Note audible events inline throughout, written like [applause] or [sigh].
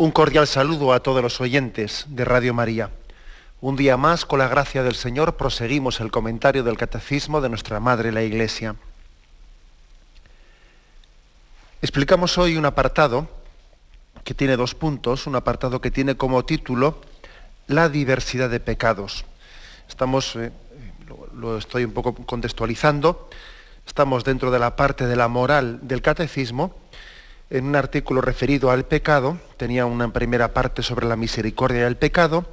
Un cordial saludo a todos los oyentes de Radio María. Un día más, con la gracia del Señor, proseguimos el comentario del Catecismo de nuestra Madre la Iglesia. Explicamos hoy un apartado que tiene dos puntos, un apartado que tiene como título La diversidad de pecados. Estamos, eh, lo, lo estoy un poco contextualizando, estamos dentro de la parte de la moral del Catecismo, en un artículo referido al pecado, tenía una primera parte sobre la misericordia del pecado,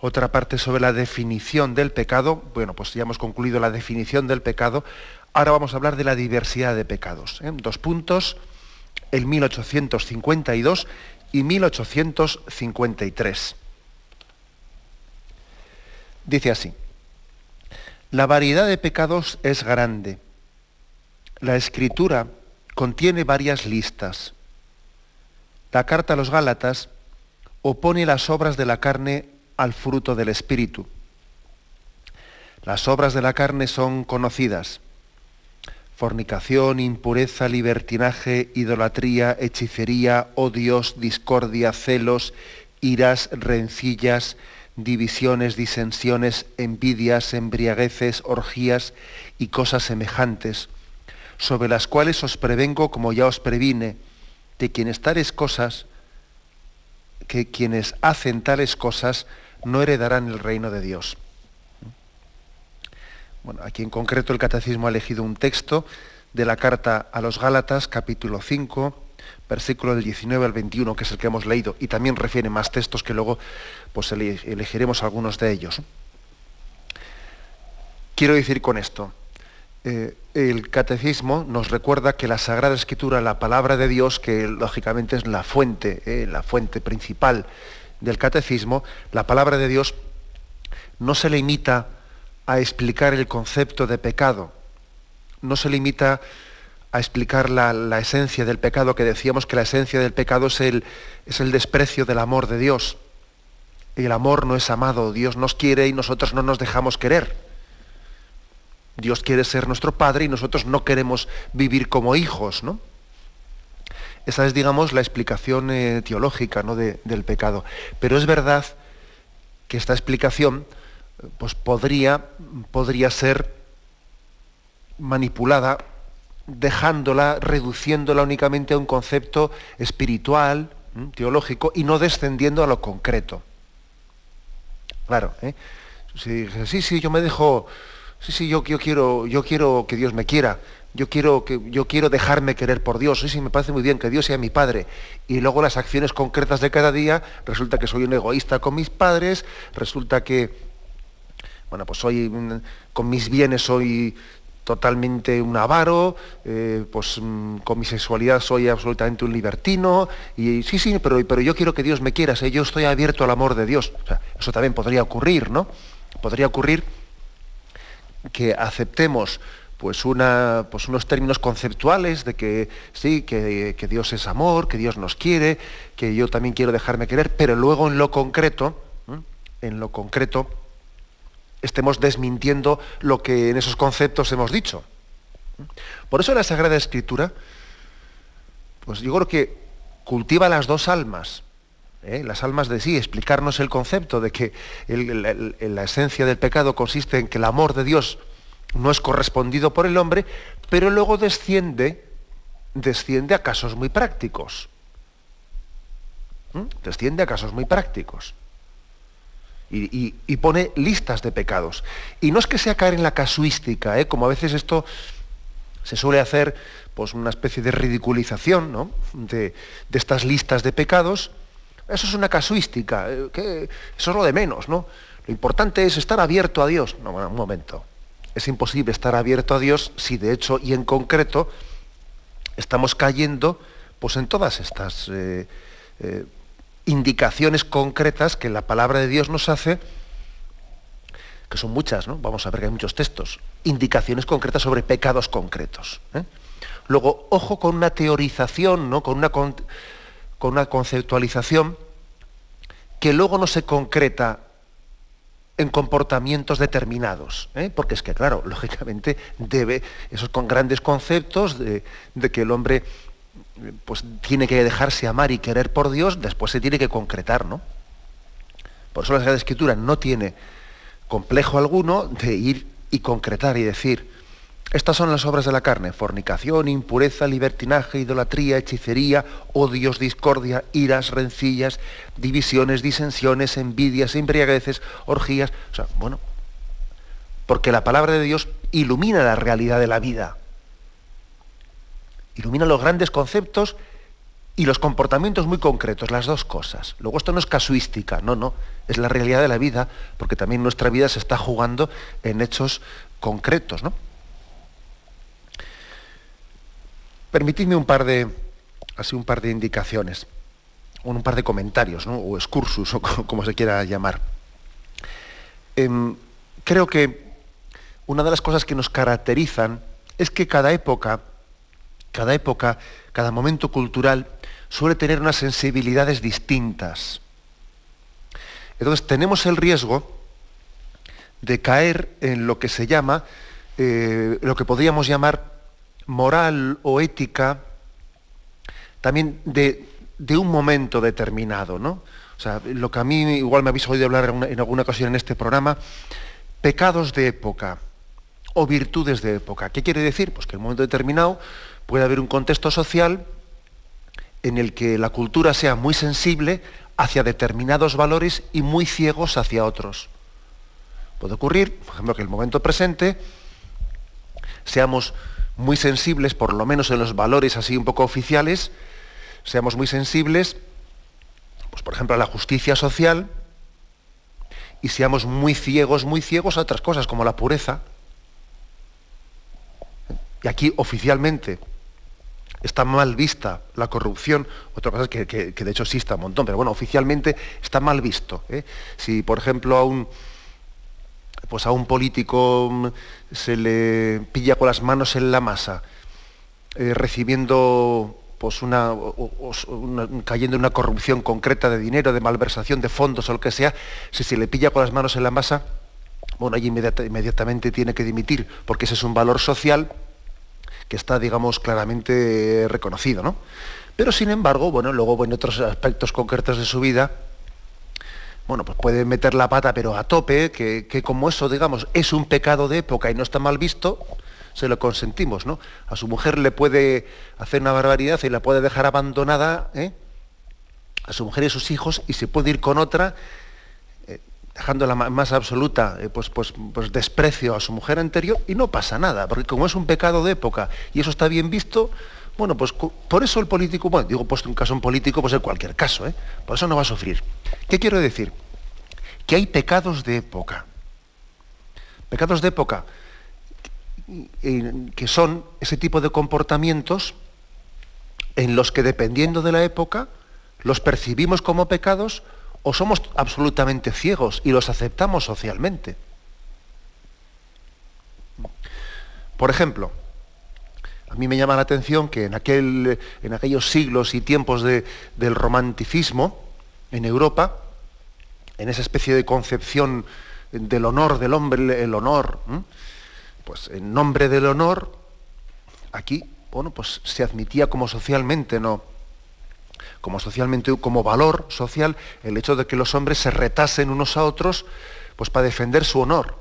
otra parte sobre la definición del pecado, bueno, pues ya hemos concluido la definición del pecado, ahora vamos a hablar de la diversidad de pecados. ¿eh? Dos puntos, el 1852 y 1853. Dice así, la variedad de pecados es grande. La escritura contiene varias listas la carta a los Gálatas opone las obras de la carne al fruto del Espíritu. Las obras de la carne son conocidas. Fornicación, impureza, libertinaje, idolatría, hechicería, odios, discordia, celos, iras, rencillas, divisiones, disensiones, envidias, embriagueces, orgías y cosas semejantes, sobre las cuales os prevengo como ya os previne de quienes tales cosas, que quienes hacen tales cosas no heredarán el reino de Dios. Bueno, aquí en concreto el catecismo ha elegido un texto de la carta a los Gálatas, capítulo 5, versículo del 19 al 21, que es el que hemos leído, y también refiere más textos que luego pues, elegiremos algunos de ellos. Quiero decir con esto, eh, el catecismo nos recuerda que la Sagrada Escritura, la palabra de Dios, que lógicamente es la fuente, eh, la fuente principal del catecismo, la palabra de Dios no se limita a explicar el concepto de pecado, no se limita a explicar la, esencia del pecado, que decíamos que la esencia del pecado es el, es el desprecio del amor de Dios. El amor no es amado, Dios nos quiere y nosotros no nos dejamos querer. Dios quiere ser nuestro Padre y nosotros no queremos vivir como hijos, ¿no? Esa es, digamos, la explicación eh, teológica ¿no? del pecado. Pero es verdad que esta explicación pues, podría, podría ser manipulada dejándola, reduciéndola únicamente a un concepto espiritual, teológico, y no descendiendo a lo concreto. Claro, ¿eh? si, sí, sí, yo me dejo Sí, sí, yo, quiero, yo quiero que Dios me quiera. Yo quiero, que, yo quiero dejarme querer por Dios. Sí, sí, me parece muy bien que Dios sea mi padre. Y luego las acciones concretas de cada día, resulta que soy un egoísta con mis padres, resulta que, bueno, pues soy, con mis bienes soy totalmente un avaro, eh, pues mm, con mi sexualidad soy absolutamente un libertino, y sí, sí, pero, pero yo quiero que Dios me quiera, yo estoy abierto al amor de Dios. eso también podría ocurrir, ¿no? Podría ocurrir que aceptemos pues, pues unos términos conceptuales de que sí, que, Dios es amor, que Dios nos quiere, que yo también quiero dejarme querer, pero luego en lo concreto, en lo concreto, estemos desmintiendo lo que en esos conceptos hemos dicho. Por eso la Sagrada Escritura, pues yo creo que cultiva las dos almas. ¿Eh? las almas de sí, explicarnos el concepto de que la, esencia del pecado consiste en que el amor de Dios no es correspondido por el hombre, pero luego desciende, desciende a casos muy prácticos. ¿Mm? Desciende a casos muy prácticos. Y, pone listas de pecados. Y no es que sea caer en la casuística, ¿eh? como a veces esto se suele hacer, pues una especie de ridiculización de, de estas listas de pecados, eso es una casuística, eh, eso es lo de menos, ¿no? Lo importante es estar abierto a Dios. No, bueno, un momento. Es imposible estar abierto a Dios si de hecho y en concreto estamos cayendo pues en todas estas, eh, eh, indicaciones concretas que la palabra de Dios nos hace, que son muchas, ¿no? Vamos a ver que hay muchos textos, indicaciones concretas sobre pecados concretos. Luego, ojo con una teorización, ¿no? con, una, una conceptualización que luego no se concreta en comportamientos determinados, ¿eh? porque es que, claro, [laughs] lógicamente debe, esos con grandes conceptos de, que el hombre pues, tiene que dejarse amar y querer por Dios, después se tiene que concretar, ¿no? Por eso la Escritura no tiene complejo alguno de ir y concretar y decir, estas son las obras de la carne, fornicación, impureza, libertinaje, idolatría, hechicería, odios, discordia, iras, rencillas, divisiones, disensiones, envidias, embriagueces, orgías. O sea, bueno, porque la palabra de Dios ilumina la realidad de la vida. Ilumina los grandes conceptos y los comportamientos muy concretos, las dos cosas. Luego esto no es casuística, no, no, es la realidad de la vida, porque también nuestra vida se está jugando en hechos concretos, ¿no? Permitidme un par de, así un par de indicaciones, un par de comentarios, o excursus, o como se quiera llamar. Em, creo que una de las cosas que nos caracterizan es que cada época, cada época, cada momento cultural suele tener unas sensibilidades distintas. Entonces tenemos el riesgo de caer en lo que se llama, eh, lo que podríamos llamar moral o ética también de, un momento determinado, ¿no? O sea, lo que a mí igual me habéis oído hablar en, alguna ocasión en este programa, pecados de época o virtudes de época. ¿Qué quiere decir? Pues que en un momento determinado puede haber un contexto social en el que la cultura sea muy sensible hacia determinados valores y muy ciegos hacia otros. Puede ocurrir, por ejemplo, que en el momento presente seamos muy sensibles, por lo menos en los valores así un poco oficiales, seamos muy sensibles, pues por ejemplo a la justicia social, y seamos muy ciegos, muy ciegos a otras cosas como la pureza. Y aquí oficialmente está mal vista la corrupción, otra cosa que, que, de hecho exista un montón, pero bueno, oficialmente está mal visto. ¿eh? Si, por ejemplo, a un, pues a un político mm, se le pilla con las manos en la masa, eh, recibiendo pues una, cayendo en una corrupción concreta de dinero, de malversación de fondos o lo que sea, si se le pilla con las manos en la masa, bueno, ahí inmediatamente tiene que dimitir, porque ese es un valor social que está, digamos, claramente reconocido, ¿no? Pero sin embargo, bueno, luego en otros aspectos concretos de su vida, bueno, pues puede meter la pata, pero a tope, que, como eso, digamos, es un pecado de época y no está mal visto, se lo consentimos, ¿no? A su mujer le puede hacer una barbaridad y la puede dejar abandonada, ¿eh? a su mujer y sus hijos, y se puede ir con otra, eh, dejando la más absoluta eh, pues, pues, pues, desprecio a su mujer anterior, y no pasa nada, porque como es un pecado de época y eso está bien visto, bueno, pues por eso el político, bueno, digo puesto un caso en político, pues en cualquier caso, ¿eh? por eso no va a sufrir. ¿Qué quiero decir? Que hay pecados de época. Pecados de época que son ese tipo de comportamientos en los que dependiendo de la época los percibimos como pecados o somos absolutamente ciegos y los aceptamos socialmente. Por ejemplo, a mí me llama la atención que en, aquel, en aquellos siglos y tiempos del romanticismo en Europa, en esa especie de concepción del honor del hombre, el honor, pues en nombre del honor, aquí, bueno, pues se admitía como socialmente, ¿no? Como socialmente, como valor social, el hecho de que los hombres se retasen unos a otros, pues para defender su honor.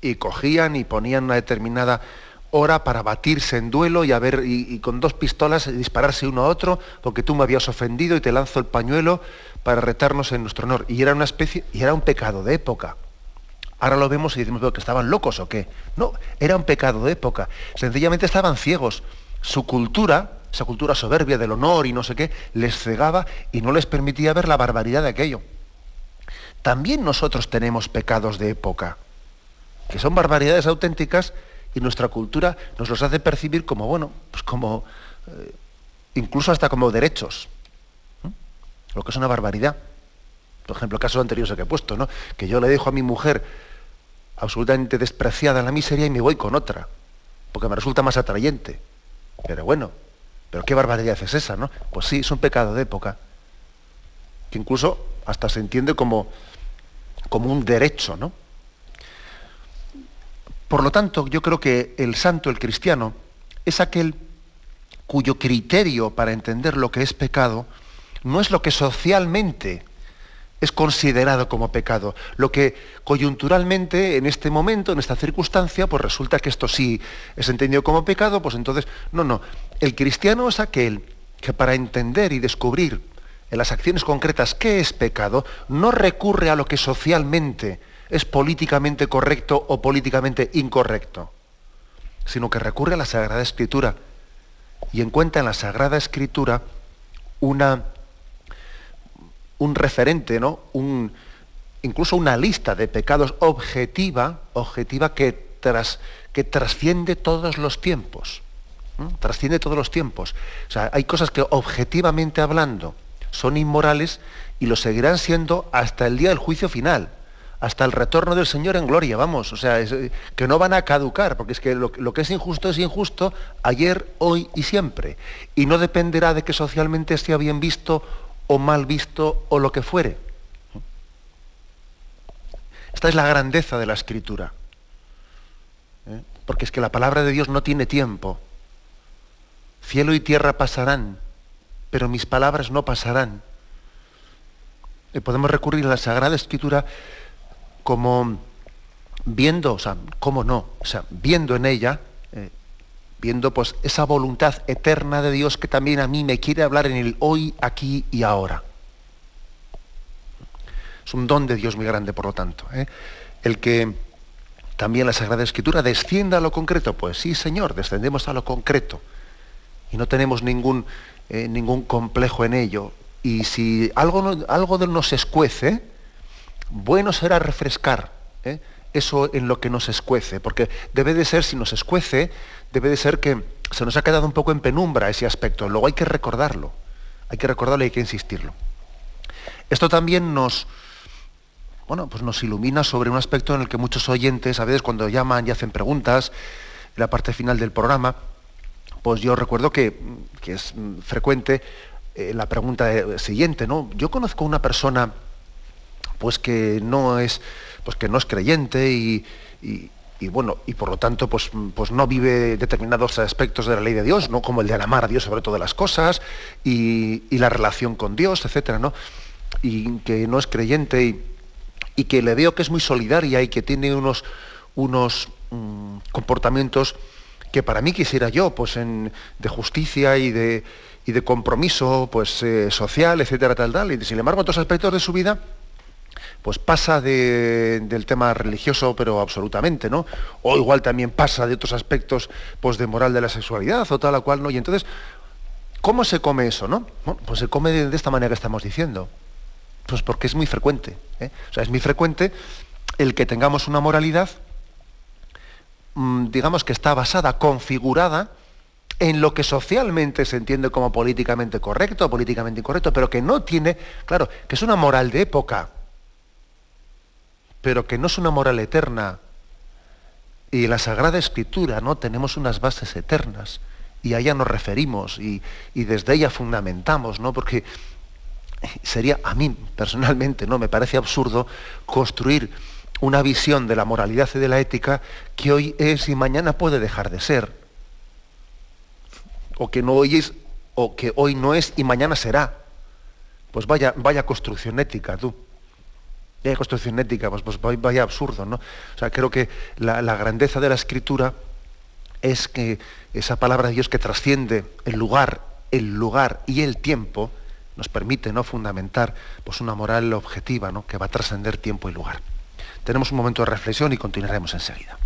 Y cogían y ponían una determinada hora para batirse en duelo y, a ver, y, con dos pistolas dispararse uno a otro porque tú me habías ofendido y te lanzo el pañuelo para retarnos en nuestro honor. Y era una especie, y era un pecado de época. Ahora lo vemos y decimos que estaban locos o qué. No, era un pecado de época. Sencillamente estaban ciegos. Su cultura, esa cultura soberbia del honor y no sé qué, les cegaba y no les permitía ver la barbaridad de aquello. También nosotros tenemos pecados de época, que son barbaridades auténticas y nuestra cultura nos los hace percibir como, bueno, pues como, eh, incluso hasta como derechos. lo que es una barbaridad. Por ejemplo, el caso anterior que he puesto, ¿no? Que yo le dejo a mi mujer absolutamente despreciada en la miseria y me voy con otra, porque me resulta más atrayente. Pero bueno, pero qué barbaridad es esa, ¿no? Pues sí, es un pecado de época, que incluso hasta se entiende como, como un derecho, ¿no? Por lo tanto, yo creo que el santo, el cristiano, es aquel cuyo criterio para entender lo que es pecado no es lo que socialmente es considerado como pecado. Lo que coyunturalmente en este momento, en esta circunstancia, pues resulta que esto sí es entendido como pecado, pues entonces, no, no. El cristiano es aquel que para entender y descubrir en las acciones concretas qué es pecado, no recurre a lo que socialmente es políticamente correcto o políticamente incorrecto, sino que recurre a la Sagrada Escritura y encuentra en la Sagrada Escritura una, un referente, ¿no? Un, incluso una lista de pecados objetiva, objetiva que, tras, que trasciende todos los tiempos. Trasciende todos los tiempos. O sea, hay cosas que objetivamente hablando son inmorales y lo seguirán siendo hasta el día del juicio final hasta el retorno del Señor en gloria, vamos, o sea, eh, que no van a caducar, porque es que lo, que es injusto es injusto ayer, hoy y siempre, y no dependerá de que socialmente sea bien visto o mal visto o lo que fuere. Esta es la grandeza de la escritura, ¿eh? porque es que la palabra de Dios no tiene tiempo. Cielo y tierra pasarán, pero mis palabras no pasarán. Y podemos recurrir a la Sagrada Escritura como viendo, o sea, cómo no, o sea, viendo en ella, eh, viendo pues esa voluntad eterna de Dios que también a mí me quiere hablar en el hoy, aquí y ahora. Es un don de Dios muy grande, por lo tanto. ¿eh? El que también la Sagrada Escritura descienda a lo concreto, pues sí, Señor, descendemos a lo concreto. Y no tenemos ningún, eh, ningún complejo en ello. Y si algo, algo nos escuece, bueno será refrescar ¿eh? eso en lo que nos escuece, porque debe de ser, si nos escuece, debe de ser que se nos ha quedado un poco en penumbra ese aspecto. Luego hay que recordarlo, hay que recordarlo y hay que insistirlo. Esto también nos, bueno, pues nos ilumina sobre un aspecto en el que muchos oyentes, a veces cuando llaman y hacen preguntas, en la parte final del programa, pues yo recuerdo que, es frecuente eh, la pregunta siguiente, ¿no? Yo conozco una persona pues que no es, pues que no es creyente y, bueno, y por lo tanto, pues, pues no vive determinados aspectos de la ley de Dios, ¿no? Como el de amar a Dios sobre todas las cosas y, la relación con Dios, etcétera, ¿no? Y que no es creyente y, que le veo que es muy solidaria y que tiene unos, unos mm, comportamientos que para mí quisiera yo, pues de justicia y de, y de compromiso pues, eh, social, etcétera, tal, tal. Y sin embargo, otros aspectos de su vida, pues pasa del tema religioso, pero absolutamente, ¿no? O igual también pasa de otros aspectos pues, de moral de la sexualidad o tal cual, ¿no? Y entonces, ¿cómo se come eso, no? pues se come de, esta manera que estamos diciendo. Pues porque es muy frecuente. ¿eh? O sea, es muy frecuente el que tengamos una moralidad, mm, digamos que está basada, configurada, en lo que socialmente se entiende como políticamente correcto o políticamente incorrecto, pero que no tiene, claro, que es una moral de época, pero que no es una moral eterna. Y la Sagrada Escritura ¿no? tenemos unas bases eternas y a ella nos referimos y, desde ella fundamentamos, ¿no? porque sería a mí personalmente, ¿no? me parece absurdo construir una visión de la moralidad y de la ética que hoy es y mañana puede dejar de ser. O que no hoy es, o que hoy no es y mañana será. Pues vaya, vaya construcción ética, tú construcción ética, pues, pues vaya absurdo, ¿no? O sea, creo que la, grandeza de la escritura es que esa palabra de Dios que trasciende el lugar, el lugar y el tiempo, nos permite ¿no? fundamentar pues, una moral objetiva ¿no? que va a trascender tiempo y lugar. Tenemos un momento de reflexión y continuaremos enseguida.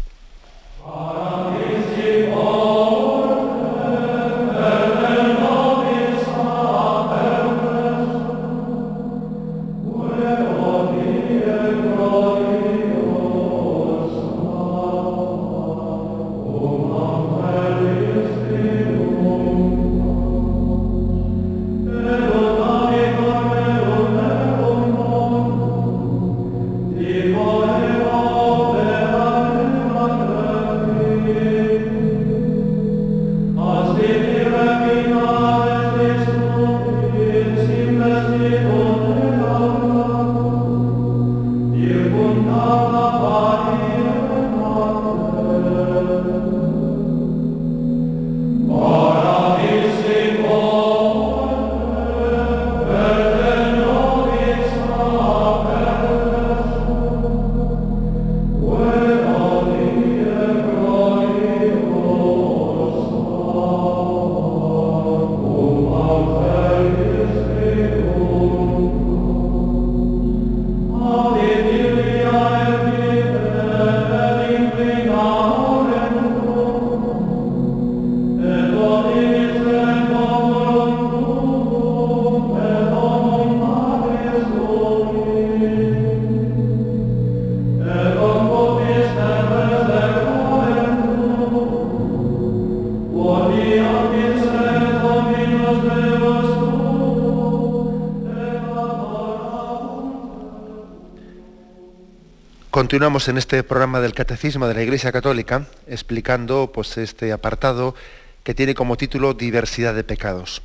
Continuamos en este programa del Catecismo de la Iglesia Católica explicando pues, este apartado que tiene como título Diversidad de pecados.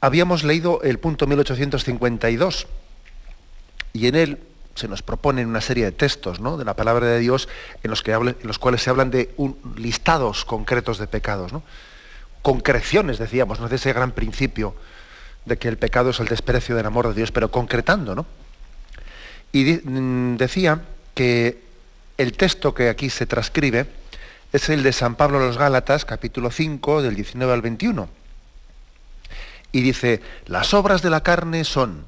Habíamos leído el punto 1852 y en él se nos proponen una serie de textos ¿no? de la palabra de Dios en los, que en los cuales se hablan de un, listados concretos de pecados, ¿no? concreciones, decíamos, ¿no? de ese gran principio de que el pecado es el desprecio del amor de Dios, pero concretando. ¿no? Y mm, decía que el texto que aquí se transcribe es el de San Pablo a los Gálatas, capítulo 5, del 19 al 21. Y dice, las obras de la carne son,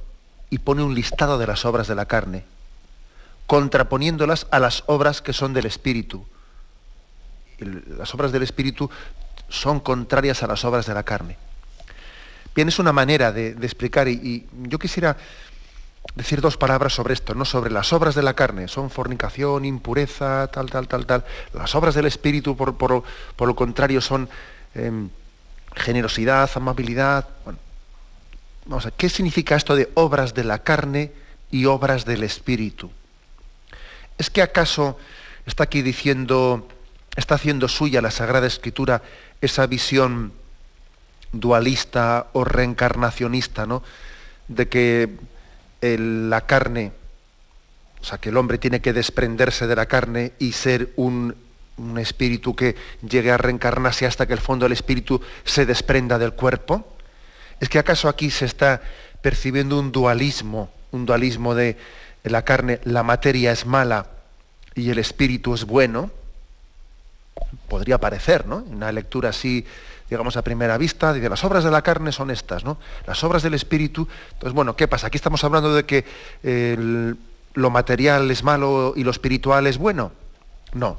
y pone un listado de las obras de la carne, contraponiéndolas a las obras que son del Espíritu. Las obras del Espíritu son contrarias a las obras de la carne. Bien, es una manera de, explicar y yo quisiera decir dos palabras sobre esto, no sobre las obras de la carne, son fornicación, impureza, tal, tal, tal, tal. Las obras del Espíritu, por, por, lo contrario, son em, generosidad, amabilidad. Bueno, vamos a ¿qué significa esto de obras de la carne y obras del Espíritu? ¿Es que acaso está aquí diciendo, está haciendo suya la Sagrada Escritura esa visión dualista o reencarnacionista, ¿no? De que la carne, o sea, que el hombre tiene que desprenderse de la carne y ser un, un espíritu que llegue a reencarnarse hasta que el fondo del espíritu se desprenda del cuerpo? ¿Es que acaso aquí se está percibiendo un dualismo, un dualismo de la carne, la materia es mala y el espíritu es bueno? Podría parecer, ¿no? Una lectura así digamos, a primera vista, dice, las obras de la carne son estas, ¿no? Las obras del espíritu. Entonces, bueno, ¿qué pasa? Aquí estamos hablando de que lo material es malo y lo espiritual es bueno. No,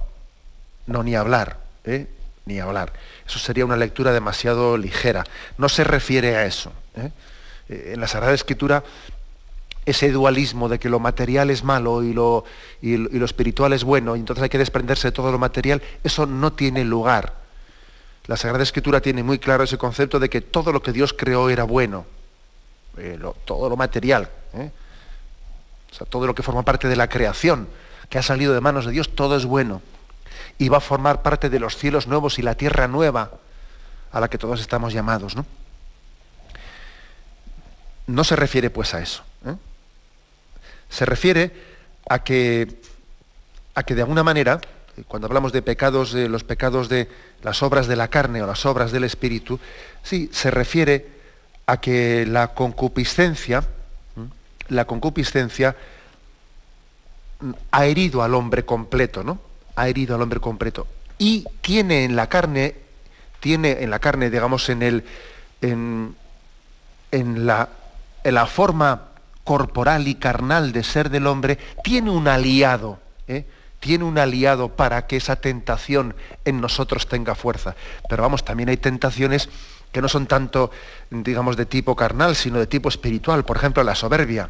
no, ni hablar, ¿eh? ni hablar. Eso sería una lectura demasiado ligera. No se refiere a eso. ¿eh? Eh, en la Sagrada Escritura, ese dualismo de que lo material es malo y lo, y lo espiritual es bueno, y entonces hay que desprenderse de todo lo material, eso no tiene lugar la Sagrada Escritura tiene muy claro ese concepto de que todo lo que Dios creó era bueno, eh, todo lo material, ¿eh? o sea, todo lo que forma parte de la creación, que ha salido de manos de Dios, todo es bueno. Y va a formar parte de los cielos nuevos y la tierra nueva a la que todos estamos llamados. No, no se refiere pues a eso. ¿eh? Se refiere a que, a que de alguna manera cuando hablamos de pecados, de los pecados de las obras de la carne o las obras del espíritu, sí, se refiere a que la concupiscencia, la concupiscencia ha herido al hombre completo, ¿no? Ha herido al hombre completo. Y tiene en la carne, tiene en la carne, digamos, en el, en, la, en la forma corporal y carnal de ser del hombre, tiene un aliado. ¿eh? Tiene un aliado para que esa tentación en nosotros tenga fuerza. Pero vamos, también hay tentaciones que no son tanto, digamos, de tipo carnal, sino de tipo espiritual. Por ejemplo, la soberbia.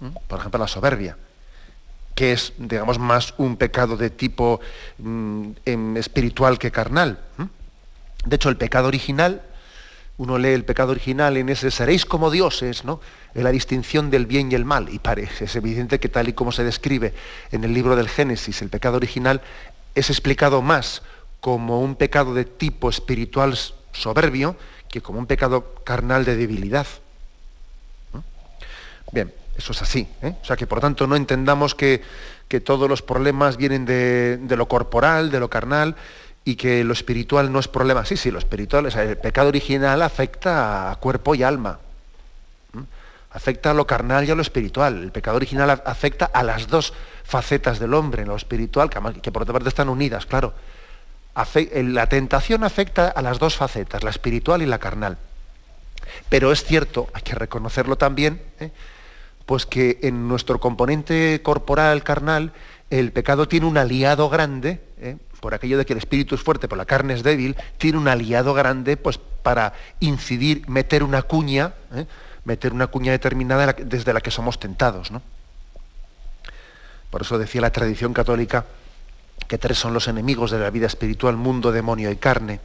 ¿Mm? Por ejemplo, la soberbia, que es, digamos, más un pecado de tipo mm, em, espiritual que carnal. ¿Mm? De hecho, el pecado original, uno lee el pecado original en ese seréis como dioses, ¿no? En la distinción del bien y el mal. Y parece, es evidente que tal y como se describe en el libro del Génesis, el pecado original, es explicado más como un pecado de tipo espiritual soberbio que como un pecado carnal de debilidad. Bien, eso es así. ¿eh? O sea que por tanto no entendamos que, que todos los problemas vienen de, de lo corporal, de lo carnal, y que lo espiritual no es problema. Sí, sí, lo espiritual, el pecado original afecta a cuerpo y alma. Afecta a lo carnal y a lo espiritual. El pecado original afecta a las dos facetas del hombre, lo espiritual, que, por otra parte están unidas, claro. la tentación afecta a las dos facetas, la espiritual y la carnal. Pero es cierto, hay que reconocerlo también, ¿eh? pues que en nuestro componente corporal, carnal, el pecado tiene un aliado grande, ¿eh? por aquello de que el espíritu es fuerte, pero la carne es débil, tiene un aliado grande pues, para incidir, meter una cuña, ¿eh? meter una cuña determinada desde la que somos tentados. ¿no? Por eso decía la tradición católica que tres son los enemigos de la vida espiritual, mundo, demonio y carne.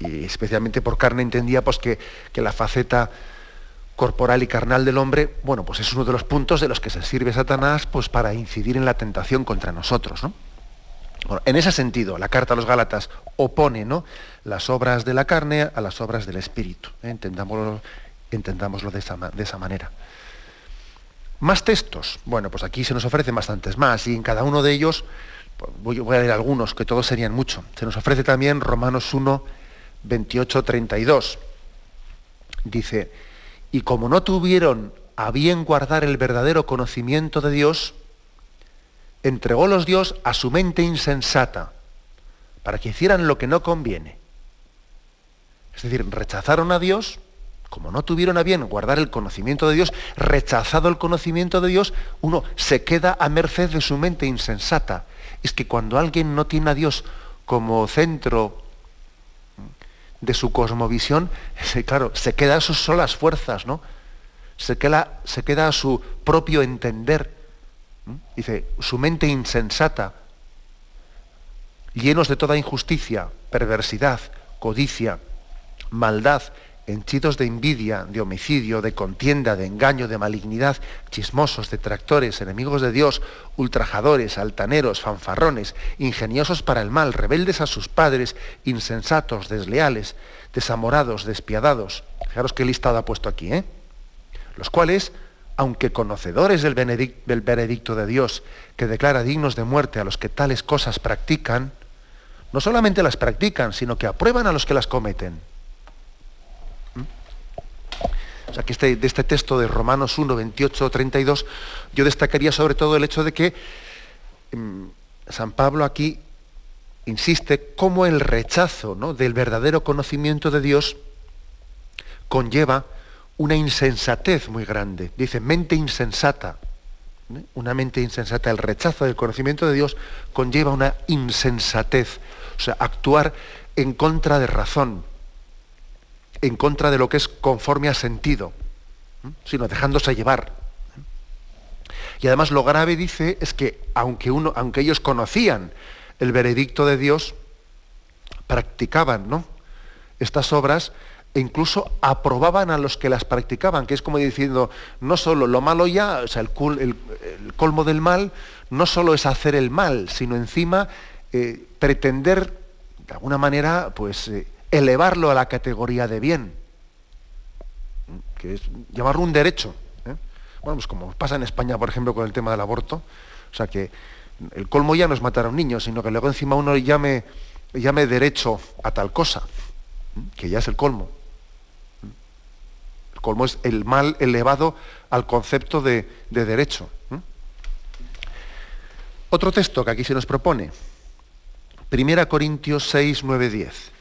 Y especialmente por carne entendía pues, que la faceta corporal y carnal del hombre, bueno, pues es uno de los puntos de los que se sirve Satanás pues, para incidir en la tentación contra nosotros. ¿no? en ese sentido, la carta a los Gálatas opone ¿no? las obras de la carne a las obras del Espíritu. ¿eh? Entendámoslo, de, esa, de esa manera. Más textos. Bueno, pues aquí se nos ofrecen bastantes más y en cada uno de ellos, pues, voy, voy a leer algunos, que todos serían mucho. Se nos ofrece también Romanos 1, 28, 32. Dice, y como no tuvieron a bien guardar el verdadero conocimiento de Dios, entregó los Dios a su mente insensata, para que hicieran lo que no conviene. Es decir, rechazaron a Dios, como no tuvieron a bien guardar el conocimiento de Dios, rechazado el conocimiento de Dios, uno se queda a merced de su mente insensata. Es que cuando alguien no tiene a Dios como centro de su cosmovisión, [laughs] claro, se queda a sus solas fuerzas, ¿no? Se queda, se queda a su propio entender. Dice, su mente insensata, llenos de toda injusticia, perversidad, codicia, maldad, henchidos de envidia, de homicidio, de contienda, de engaño, de malignidad, chismosos, detractores, enemigos de Dios, ultrajadores, altaneros, fanfarrones, ingeniosos para el mal, rebeldes a sus padres, insensatos, desleales, desamorados, despiadados. Fijaros qué listado ha puesto aquí, ¿eh? Los cuales, aunque conocedores del, del veredicto de Dios, que declara dignos de muerte a los que tales cosas practican, no solamente las practican, sino que aprueban a los que las cometen. Este, de este texto de Romanos 1, 28, 32, yo destacaría sobre todo el hecho de que mm, San Pablo aquí insiste cómo el rechazo del verdadero conocimiento de Dios conlleva una insensatez muy grande. Dice, mente insensata. ¿eh? Una mente insensata. El rechazo del conocimiento de Dios conlleva una insensatez. O sea, actuar en contra de razón, en contra de lo que es conforme a sentido, sino dejándose llevar. Y además lo grave dice es que aunque, uno, aunque ellos conocían el veredicto de Dios, practicaban ¿no? estas obras e incluso aprobaban a los que las practicaban, que es como diciendo, no solo lo malo ya, o sea, el, colmo del mal, no solo es hacer el mal, sino encima eh, pretender, de alguna manera, pues eh, elevarlo a la categoría de bien, que es llamarlo un derecho. ¿eh? Bueno, pues como pasa en España, por ejemplo, con el tema del aborto, o sea que el colmo ya no es matar a un niño, sino que luego encima uno llame, llame derecho a tal cosa, ¿eh? que ya es el colmo. ¿eh? El colmo es el mal elevado al concepto de, de derecho. Otro texto que aquí se nos propone, 1 Corintios 6, 9, 10.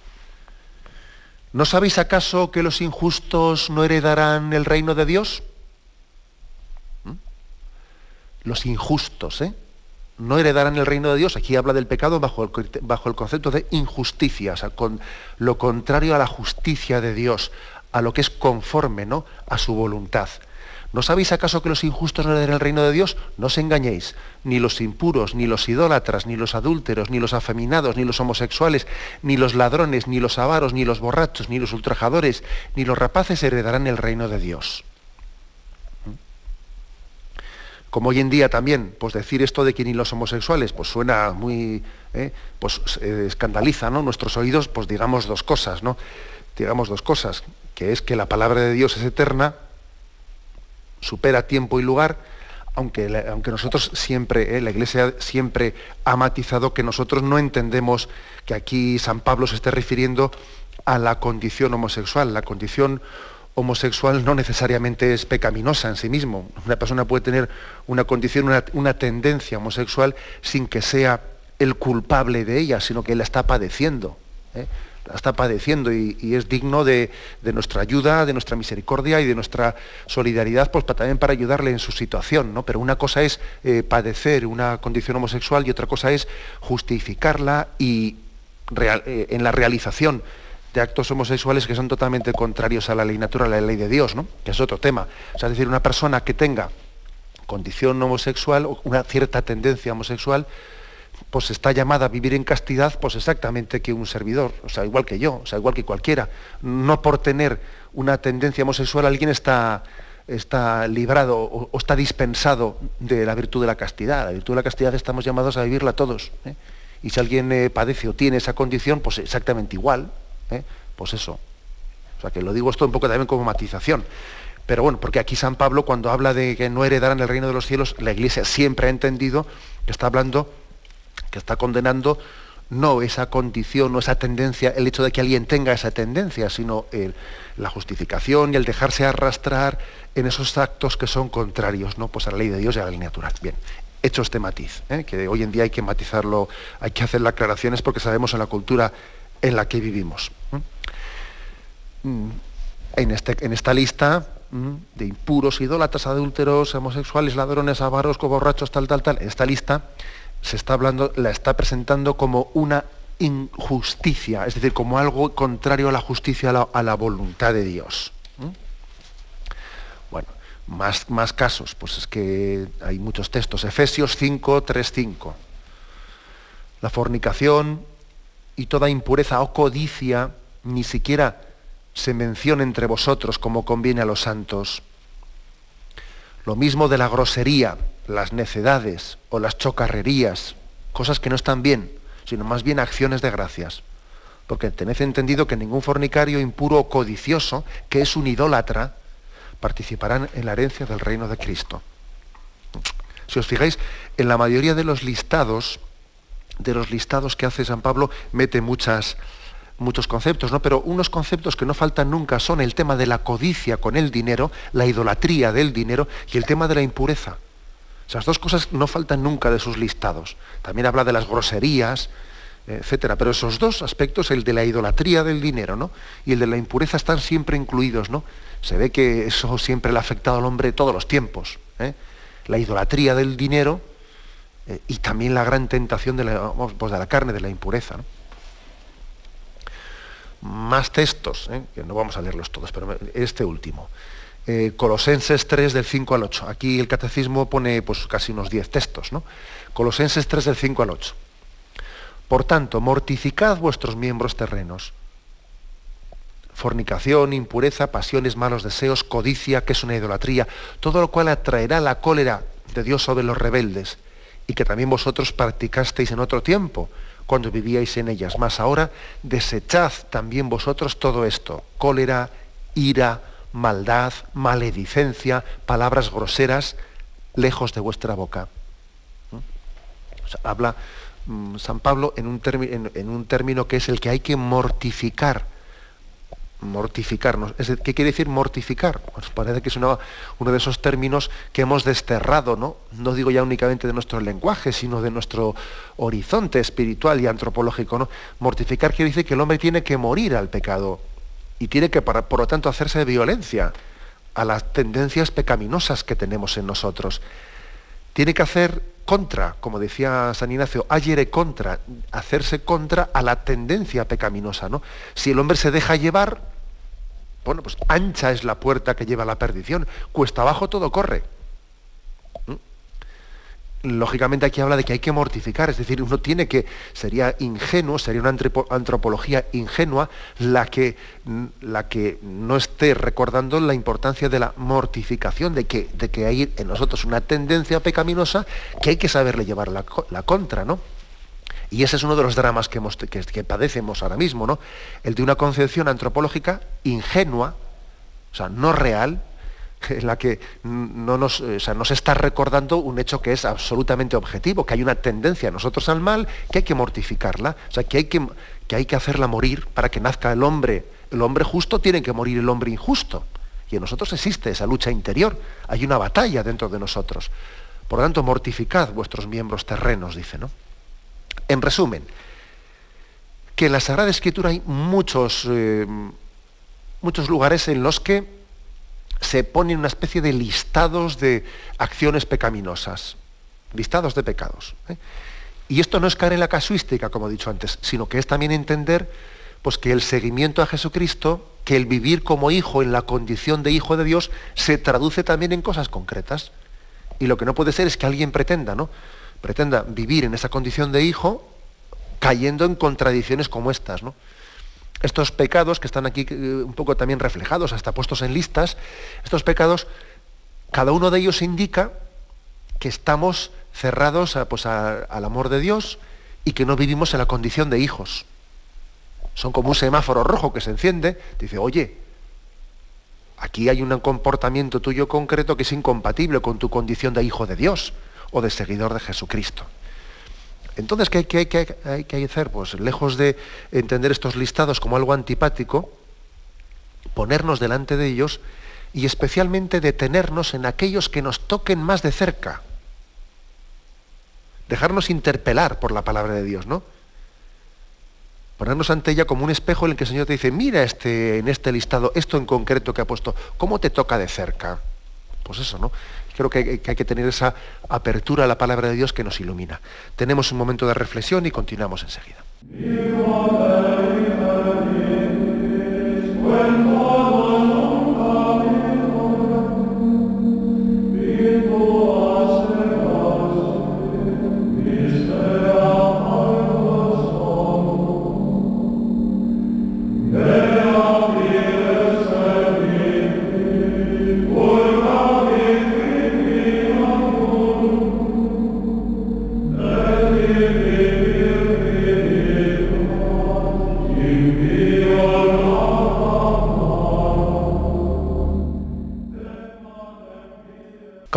¿No sabéis acaso que los injustos no heredarán el reino de Dios? ¿Mm? Los injustos, ¿eh? No heredarán el reino de Dios. Aquí habla del pecado bajo el, bajo el concepto de injusticia, o sea, con lo contrario a la justicia de Dios, a lo que es conforme ¿no? a su voluntad. ¿No sabéis acaso que los injustos no heredarán el reino de Dios? No os engañéis. Ni los impuros, ni los idólatras, ni los adúlteros, ni los afeminados, ni los homosexuales, ni los ladrones, ni los avaros, ni los borrachos, ni los ultrajadores, ni los rapaces heredarán el reino de Dios. Como hoy en día también, pues decir esto de que ni los homosexuales, pues suena muy, ¿eh? pues escandaliza, ¿no? Nuestros oídos, pues digamos dos cosas, ¿no? Digamos dos cosas, que es que la palabra de Dios es eterna, supera tiempo y lugar, aunque, aunque nosotros siempre, eh, la Iglesia siempre ha matizado que nosotros no entendemos que aquí San Pablo se esté refiriendo a la condición homosexual. La condición homosexual no necesariamente es pecaminosa en sí mismo. Una persona puede tener una condición, una, tendencia homosexual sin que sea el culpable de ella, sino que la está padeciendo. ¿eh? Está padeciendo y, es digno de, nuestra ayuda, de nuestra misericordia y de nuestra solidaridad, pues también para ayudarle en su situación. ¿no? Pero una cosa es eh, padecer una condición homosexual y otra cosa es justificarla y eh, en la realización de actos homosexuales que son totalmente contrarios a la ley natural, a la ley de Dios, ¿no? que es otro tema. es decir, una persona que tenga condición homosexual o una cierta tendencia homosexual, pues está llamada a vivir en castidad, pues exactamente que un servidor, o sea, igual que yo, o sea, igual que cualquiera. No por tener una tendencia homosexual alguien está, está librado o, está dispensado de la virtud de la castidad. La virtud de la castidad estamos llamados a vivirla todos. ¿eh? Y si alguien eh, padece o tiene esa condición, pues exactamente igual. ¿eh? Pues eso. O sea, que lo digo esto un poco también como matización. Pero bueno, porque aquí San Pablo cuando habla de que no heredarán el reino de los cielos, la Iglesia siempre ha entendido que está hablando, que está condenando no esa condición o esa tendencia, el hecho de que alguien tenga esa tendencia, sino la justificación y el dejarse arrastrar en esos actos que son contrarios ¿no? pues a la ley de Dios y a la ley natural. Bien, hecho este matiz, ¿eh? que hoy en día hay que matizarlo, hay que hacer las aclaraciones porque sabemos en la cultura en la que vivimos. Mm, en, este, en esta lista mm, de impuros, idólatras, adúlteros, homosexuales, ladrones, avaros, borrachos, tal, tal, tal, en esta lista se está hablando, la está presentando como una injusticia, es decir, como algo contrario a la justicia, a la, voluntad de Dios. Bueno, más, más, casos, pues es que hay muchos textos. Efesios 5, 3, 5. La fornicación y toda impureza o codicia ni siquiera se menciona entre vosotros como conviene a los santos. Lo mismo de la grosería, las necedades o las chocarrerías, cosas que no están bien, sino más bien acciones de gracias. Porque tened entendido que ningún fornicario impuro o codicioso, que es un idólatra, participarán en la herencia del reino de Cristo. Si os fijáis, en la mayoría de los listados, de los listados que hace San Pablo, mete muchas, muchos conceptos, ¿no? Pero unos conceptos que no faltan nunca son el tema de la codicia con el dinero, la idolatría del dinero y el tema de la impureza. Esas dos cosas no faltan nunca de sus listados. También habla de las groserías, etcétera. Pero esos dos aspectos, el de la idolatría del dinero ¿no? y el de la impureza, están siempre incluidos. ¿no? Se ve que eso siempre le ha afectado al hombre todos los tiempos. ¿eh? La idolatría del dinero eh, y también la gran tentación de la, pues de la carne, de la impureza. Más textos, ¿eh? que no vamos a leerlos todos, pero este último. Eh, Colosenses 3 del 5 al 8. Aquí el catecismo pone pues, casi unos 10 textos. ¿no? Colosenses 3 del 5 al 8. Por tanto, mortificad vuestros miembros terrenos. Fornicación, impureza, pasiones, malos deseos, codicia, que es una idolatría, todo lo cual atraerá la cólera de Dios sobre los rebeldes, y que también vosotros practicasteis en otro tiempo, cuando vivíais en ellas. Más ahora, desechad también vosotros todo esto, cólera, ira, maldad, maledicencia, palabras groseras, lejos de vuestra boca. habla mm, San Pablo en un, en un, término que es el que hay que mortificar. Mortificarnos. ¿Qué quiere decir mortificar? Pues parece que es uno, de esos términos que hemos desterrado, ¿no? No digo ya únicamente de nuestro lenguaje, sino de nuestro horizonte espiritual y antropológico. Mortificar quiere decir que el hombre tiene que morir al pecado y tiene que, por lo tanto, hacerse de violencia a las tendencias pecaminosas que tenemos en nosotros. Tiene que hacer contra, como decía San Ignacio, ayere contra, hacerse contra a la tendencia pecaminosa. ¿no? Si el hombre se deja llevar, bueno, pues ancha es la puerta que lleva a la perdición, cuesta abajo todo corre lógicamente aquí habla de que hay que mortificar, es decir, uno tiene que, sería ingenuo, sería una antropología ingenua la que, la que no esté recordando la importancia de la mortificación, de que, de que hay en nosotros una tendencia pecaminosa que hay que saberle llevar la, contra, ¿no? Y ese es uno de los dramas que, que, padecemos ahora mismo, ¿no? El de una concepción antropológica ingenua, o sea, no real, [laughs] en la que no nos, nos está recordando un hecho que es absolutamente objetivo, que hay una tendencia a nosotros al mal, que hay que mortificarla, o sea, que hay que, que hay que hacerla morir para que nazca el hombre. El hombre justo tiene que morir el hombre injusto. Y en nosotros existe esa lucha interior, hay una batalla dentro de nosotros. Por lo tanto, mortificad vuestros miembros terrenos, dice, ¿no? En resumen, que en la Sagrada Escritura hay muchos, eh, muchos lugares en los que se ponen una especie de listados de acciones pecaminosas, listados de pecados. ¿eh? Y esto no es caer en la casuística, como he dicho antes, sino que es también entender pues, que el seguimiento a Jesucristo, que el vivir como hijo en la condición de hijo de Dios, se traduce también en cosas concretas. Y lo que no puede ser es que alguien pretenda, ¿no? pretenda vivir en esa condición de hijo cayendo en contradicciones como estas. ¿no? Estos pecados que están aquí eh, un poco también reflejados, hasta puestos en listas, estos pecados, cada uno de ellos indica que estamos cerrados pues, al amor de Dios y que no vivimos en la condición de hijos. Son como un semáforo rojo que se enciende, dice, oye, aquí hay un comportamiento tuyo concreto que es incompatible con tu condición de hijo de Dios o de seguidor de Jesucristo. Entonces, ¿qué, hay que hacer? Pues lejos de entender estos listados como algo antipático, ponernos delante de ellos y especialmente detenernos en aquellos que nos toquen más de cerca. Dejarnos interpelar por la palabra de Dios, ¿no? Ponernos ante ella como un espejo en el que el Señor te dice, mira este, en este listado, esto en concreto que ha puesto, ¿cómo te toca de cerca? Pues eso, ¿no? Creo que hay, que tener esa apertura a la palabra de Dios que nos ilumina. Tenemos un momento de reflexión y continuamos enseguida.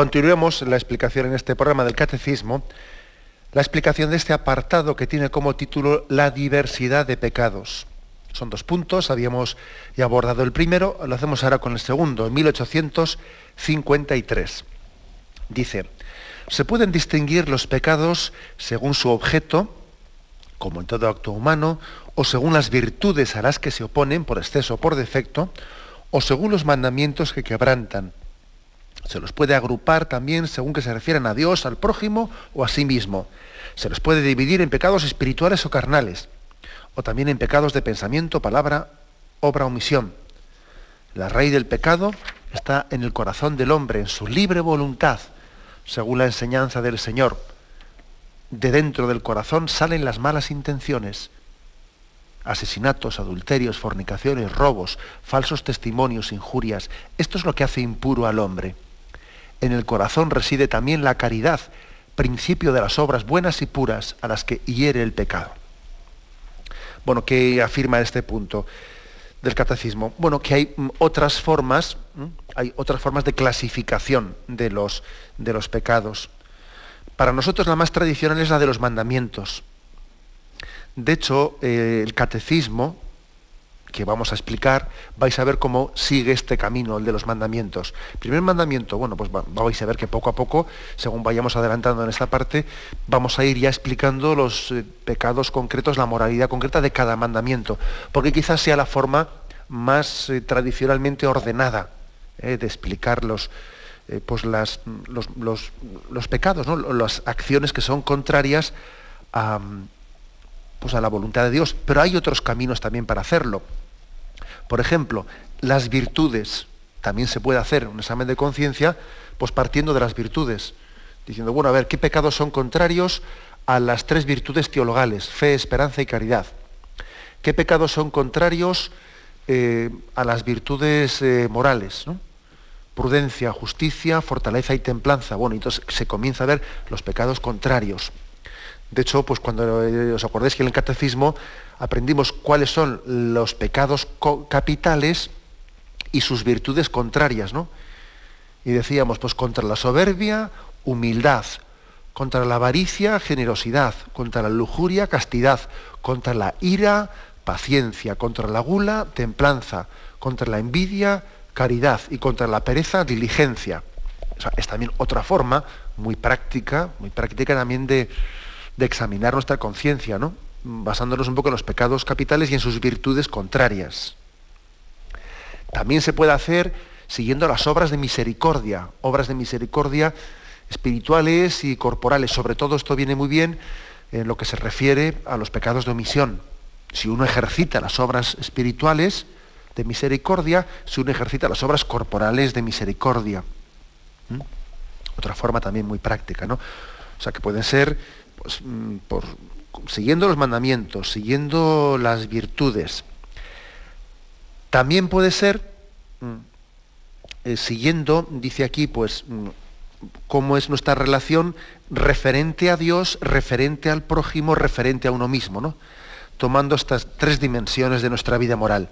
Continuemos la explicación en este programa del Catecismo, la explicación de este apartado que tiene como título La diversidad de pecados. Son dos puntos, habíamos ya abordado el primero, lo hacemos ahora con el segundo, en 1853. Dice, se pueden distinguir los pecados según su objeto, como en todo acto humano, o según las virtudes a las que se oponen por exceso o por defecto, o según los mandamientos que quebrantan se los puede agrupar también según que se refieren a Dios, al prójimo o a sí mismo. Se los puede dividir en pecados espirituales o carnales, o también en pecados de pensamiento, palabra, obra o misión. La raíz del pecado está en el corazón del hombre, en su libre voluntad, según la enseñanza del Señor. De dentro del corazón salen las malas intenciones, asesinatos, adulterios, fornicaciones, robos, falsos testimonios, injurias. Esto es lo que hace impuro al hombre en el corazón reside también la caridad, principio de las obras buenas y puras a las que hiere el pecado. Bueno, ¿qué afirma este punto del catecismo? Bueno, que hay mm, otras formas, hay otras formas de clasificación de los, de los pecados. Para nosotros la más tradicional es la de los mandamientos. De hecho, eh, el catecismo, que vamos a explicar, vais a ver cómo sigue este camino, el de los mandamientos. Primer mandamiento, bueno, pues vais a ver que poco a poco, según vayamos adelantando en esta parte, vamos a ir ya explicando los eh, pecados concretos, la moralidad concreta de cada mandamiento, porque quizás sea la forma más eh, tradicionalmente ordenada de explicar los, pues las, los, pecados, las acciones que son contrarias a, pues a la voluntad de Dios. Pero hay otros caminos también para hacerlo. Por ejemplo, las virtudes. También se puede hacer un examen de conciencia, pues partiendo de las virtudes. Diciendo, bueno, a ver, ¿qué pecados son contrarios a las tres virtudes teologales, fe, esperanza y caridad? ¿Qué pecados son contrarios eh, a las virtudes eh, morales? Prudencia, justicia, fortaleza y templanza. Bueno, entonces se comienza a ver los pecados contrarios. De hecho, pues cuando eh, os acordáis que en el catecismo aprendimos cuáles son los pecados capitales y sus virtudes contrarias, ¿no? Y decíamos, pues contra la soberbia, humildad, contra la avaricia, generosidad, contra la lujuria, castidad, contra la ira, paciencia, contra la gula, templanza, contra la envidia, caridad y contra la pereza, diligencia. O sea, es también otra forma muy práctica, muy práctica también de, de examinar nuestra conciencia, ¿no? basándonos un poco en los pecados capitales y en sus virtudes contrarias. También se puede hacer siguiendo las obras de misericordia, obras de misericordia espirituales y corporales. Sobre todo esto viene muy bien en lo que se refiere a los pecados de omisión. Si uno ejercita las obras espirituales de misericordia, si uno ejercita las obras corporales de misericordia. Otra forma también muy práctica, ¿no? O sea, que pueden ser pues, mm, siguiendo los mandamientos, siguiendo las virtudes. También puede ser mm, eh, siguiendo, dice aquí, pues, mm, cómo es nuestra relación referente a Dios, referente al prójimo, referente a uno mismo, ¿no? Tomando estas tres dimensiones de nuestra vida moral.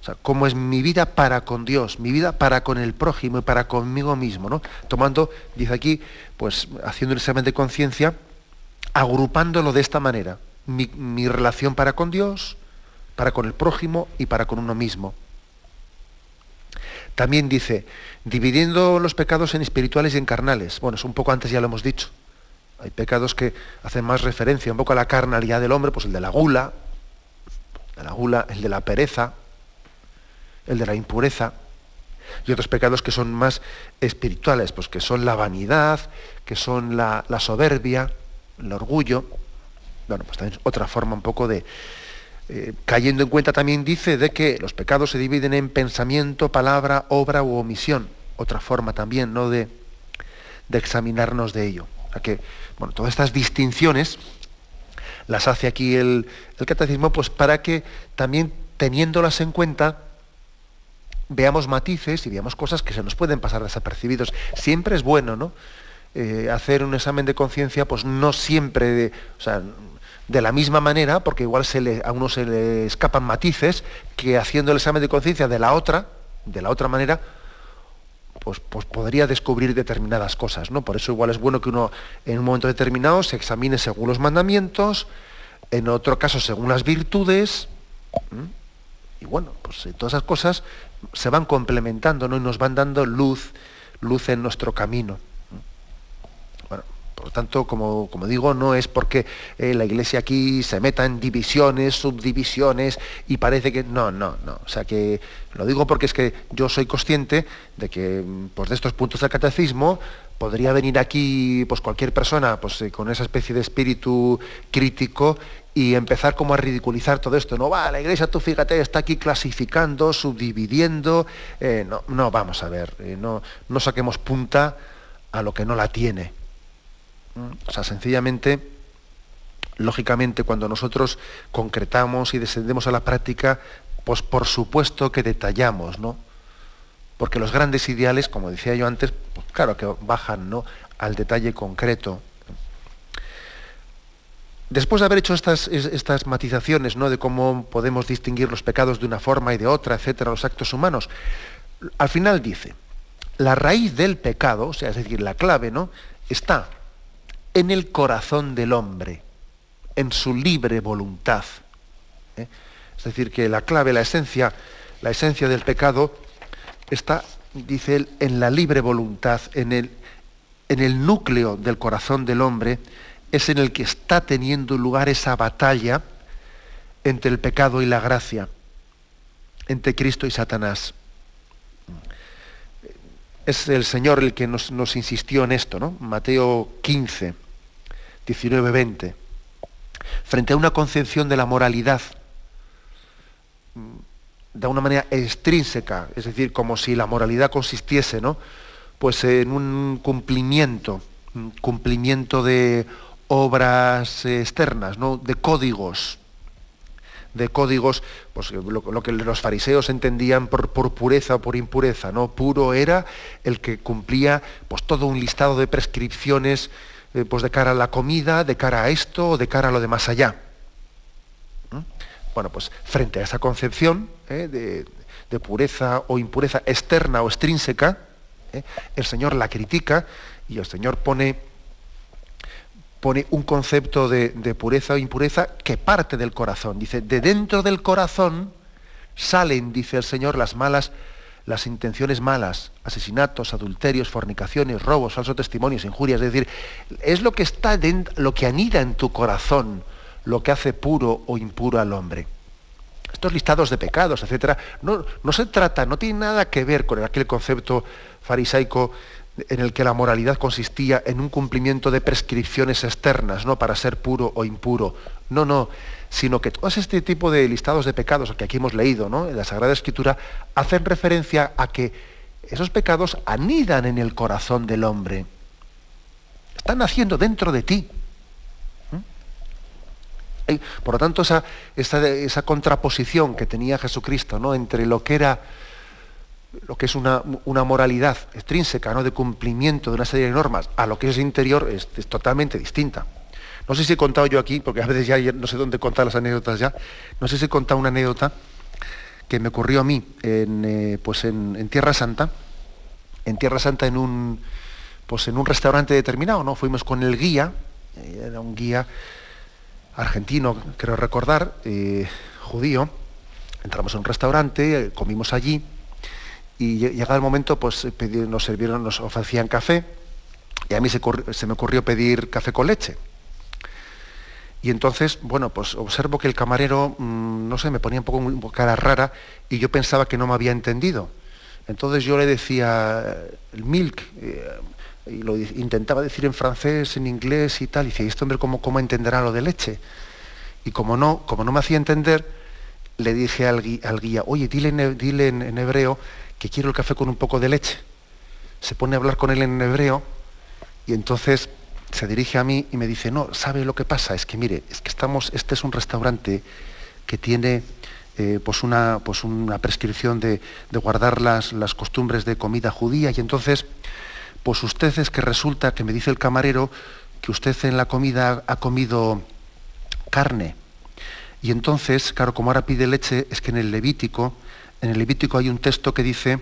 O sea, cómo es mi vida para con Dios, mi vida para con el prójimo y para conmigo mismo, ¿no? Tomando, dice aquí, pues haciendo un examen de conciencia, agrupándolo de esta manera. Mi, relación para con Dios, para con el prójimo y para con uno mismo. También dice, dividiendo los pecados en espirituales y en carnales. Bueno, es un poco antes ya lo hemos dicho. Hay pecados que hacen más referencia un poco a la carnalidad del hombre, pues el de la gula, de la gula, el de la pereza, el de la impureza, y otros pecados que son más espirituales, pues que son la vanidad, que son la, soberbia, el orgullo. Bueno, pues también otra forma un poco de, eh, cayendo en cuenta también dice de que los pecados se dividen en pensamiento, palabra, obra u omisión. Otra forma también, ¿no? De, de examinarnos de ello. O que, bueno, todas estas distinciones las hace aquí el, el catecismo, pues para que también teniéndolas en cuenta, veamos matices y veamos cosas que se nos pueden pasar desapercibidos. Siempre es bueno, ¿no? Eh, hacer un examen de conciencia, pues no siempre, de, o sea, de la misma manera, porque igual se le, a uno se le escapan matices, que haciendo el examen de conciencia de la otra, de la otra manera, pues, pues, podría descubrir determinadas cosas, ¿no? Por eso igual es bueno que uno en un momento determinado se examine según los mandamientos, en otro caso según las virtudes, y bueno, pues todas esas cosas se van complementando ¿no? y nos van dando luz, luz en nuestro camino. Por lo tanto, como, digo, no es porque eh, la iglesia aquí se meta en divisiones, subdivisiones y parece que. No, no, no. O sea que lo digo porque es que yo soy consciente de que pues, de estos puntos del catecismo podría venir aquí pues, cualquier persona pues, eh, con esa especie de espíritu crítico y empezar como a ridiculizar todo esto. No va, la iglesia, tú fíjate, está aquí clasificando, subdividiendo. Eh, no, no, vamos a ver, no saquemos punta a lo que no la tiene. O sea, sencillamente, lógicamente, cuando nosotros concretamos y descendemos a la práctica, pues por supuesto que detallamos, ¿no? Porque los grandes ideales, como decía yo antes, pues claro que bajan ¿no? al detalle concreto. Después de haber hecho estas, estas matizaciones ¿no? de cómo podemos distinguir los pecados de una forma y de otra, etcétera, los actos humanos, al final dice, la raíz del pecado, o sea, es decir, la clave, ¿no? está en el corazón del hombre, en su libre voluntad. ¿eh? Es decir, que la clave, la esencia, la esencia del pecado está, dice él, en la libre voluntad, en el, en el núcleo del corazón del hombre, es en el que está teniendo lugar esa batalla entre el pecado y la gracia, entre Cristo y Satanás. Es el Señor el que nos, insistió en esto, ¿no? Mateo 15, 19, 20. Frente a una concepción de la moralidad de una manera extrínseca, es decir, como si la moralidad consistiese, ¿no? Pues en un cumplimiento, cumplimiento de obras externas, ¿no? de códigos, de códigos, pues lo, que los fariseos entendían por, pureza o por impureza, ¿no? Puro era el que cumplía pues todo un listado de prescripciones eh, pues de cara a la comida, de cara a esto o de cara a lo de más allá. Bueno, pues frente a esa concepción ¿eh? de, pureza o impureza externa o extrínseca, ¿eh? el Señor la critica y el Señor pone pone un concepto de, pureza o impureza que parte del corazón. Dice, de dentro del corazón salen, dice el Señor, las malas, las intenciones malas, asesinatos, adulterios, fornicaciones, robos, falsos testimonios, injurias. Es decir, es lo que está dentro, lo que anida en tu corazón, lo que hace puro o impuro al hombre. Estos listados de pecados, etcétera, no, no se trata, no tiene nada que ver con aquel concepto farisaico en el que la moralidad consistía en un cumplimiento de prescripciones externas, ¿no? Para ser puro o impuro. No, no, sino que todo este tipo de listados de pecados que aquí hemos leído, ¿no? En la Sagrada Escritura, hacen referencia a que esos pecados anidan en el corazón del hombre. está naciendo dentro de ti. ¿Mm? Por lo tanto, esa, esa, contraposición que tenía Jesucristo ¿no? entre lo que era lo que es una, moralidad extrínseca, ¿no? de cumplimiento de una serie de normas, a lo que es interior, es, totalmente distinta. No sé si he contado yo aquí, porque a veces ya no sé dónde contar las anécdotas ya, no sé si he contado una anécdota que me ocurrió a mí en, eh, pues en, Tierra Santa, en Tierra Santa en un, pues en un restaurante determinado, ¿no? Fuimos con el guía, eh, era un guía argentino, creo recordar, eh, judío, entramos en un restaurante, comimos allí, y llegado el momento, pues nos sirvieron, nos ofrecían café, y a mí se, se me ocurrió pedir café con leche. Y entonces, bueno, pues observo que el camarero, mm, no sé, me ponía un poco cara rara y yo pensaba que no me había entendido. Entonces yo le decía eh, el milk, eh, y lo intentaba decir en francés, en inglés y tal, y decía, ¿y este hombre cómo, cómo entenderá lo de leche? Y como no, como no me hacía entender, le dije al guía, oye, dile, dile en hebreo que quiero el café con un poco de leche. Se pone a hablar con él en hebreo y entonces se dirige a mí y me dice, no, ¿sabe lo que pasa? Es que mire, es que estamos, este es un restaurante que tiene eh, pues una, pues una prescripción de, guardar las, las, costumbres de comida judía y entonces, pues usted es que resulta que me dice el camarero que usted en la comida ha comido carne. Y entonces, claro, como ahora pide leche, es que en el Levítico, en el Levítico hay un texto que dice,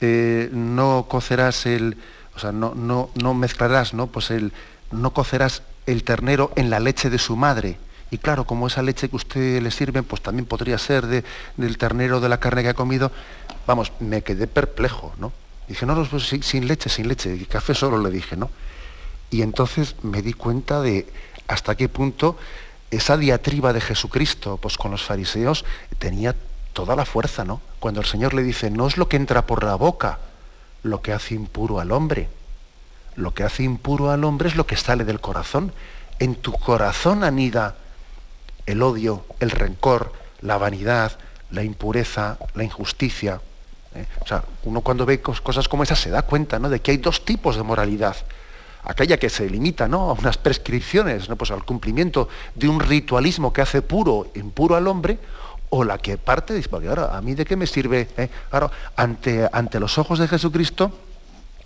eh, no cocerás el, o sea, no, no, no mezclarás, ¿no? Pues el, no cocerás el ternero en la leche de su madre. Y claro, como esa leche que usted le sirve, pues también podría ser del ternero de la carne que ha comido. Vamos, me quedé perplejo, ¿no? Dije, no, no pues, sin, leche, sin leche, y café solo le dije, ¿no? Y entonces me di cuenta de hasta qué punto esa diatriba de Jesucristo, pues con los fariseos, tenía toda la fuerza, ¿no? Cuando el Señor le dice, no es lo que entra por la boca lo que hace impuro al hombre, lo que hace impuro al hombre es lo que sale del corazón. En tu corazón anida el odio, el rencor, la vanidad, la impureza, la injusticia. ¿eh? O sea, uno cuando ve cosas como esas se da cuenta ¿no? de que hay dos tipos de moralidad. Aquella que se limita ¿no? a unas prescripciones, ¿no? pues al cumplimiento de un ritualismo que hace puro, impuro al hombre, o la que parte, dice, porque ahora, ¿a mí de qué me sirve? Eh? ante, ante los ojos de Jesucristo,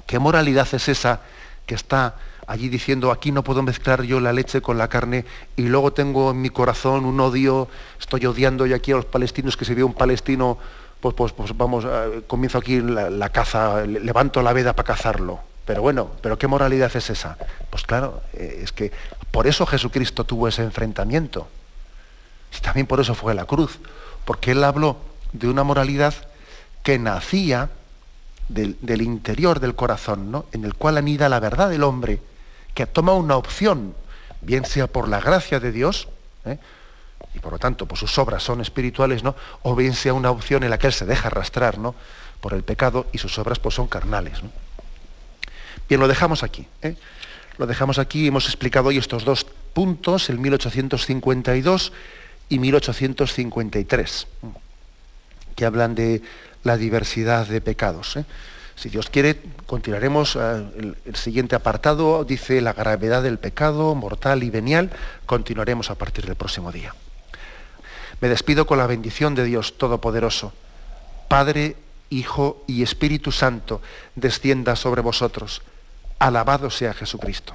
¿qué moralidad es esa que está allí diciendo aquí no puedo mezclar yo la leche con la carne y luego tengo en mi corazón un odio, estoy odiando y aquí a los palestinos que se ve un palestino, pues, pues, pues vamos, eh, comienzo aquí la, caza, levanto la veda para cazarlo. Pero bueno, ¿pero qué moralidad es esa? Pues claro, eh, es que por eso Jesucristo tuvo ese enfrentamiento. Y también por eso fue la cruz, porque él habló de una moralidad que nacía del, interior del corazón, ¿no? en el cual anida la verdad del hombre, que toma una opción, bien sea por la gracia de Dios, ¿eh? y por lo tanto pues sus obras son espirituales, ¿no? o bien sea una opción en la que él se deja arrastrar ¿no? por el pecado y sus obras pues son carnales. Bien, lo dejamos aquí. ¿eh? Lo dejamos aquí, hemos explicado hoy estos dos puntos, el 1852 y 1853, que hablan de la diversidad de pecados. ¿eh? Si Dios quiere, continuaremos. Eh, el, siguiente apartado dice la gravedad del pecado mortal y venial. Continuaremos a partir del próximo día. Me despido con la bendición de Dios Todopoderoso. Padre, Hijo y Espíritu Santo, descienda sobre vosotros. Alabado sea Jesucristo.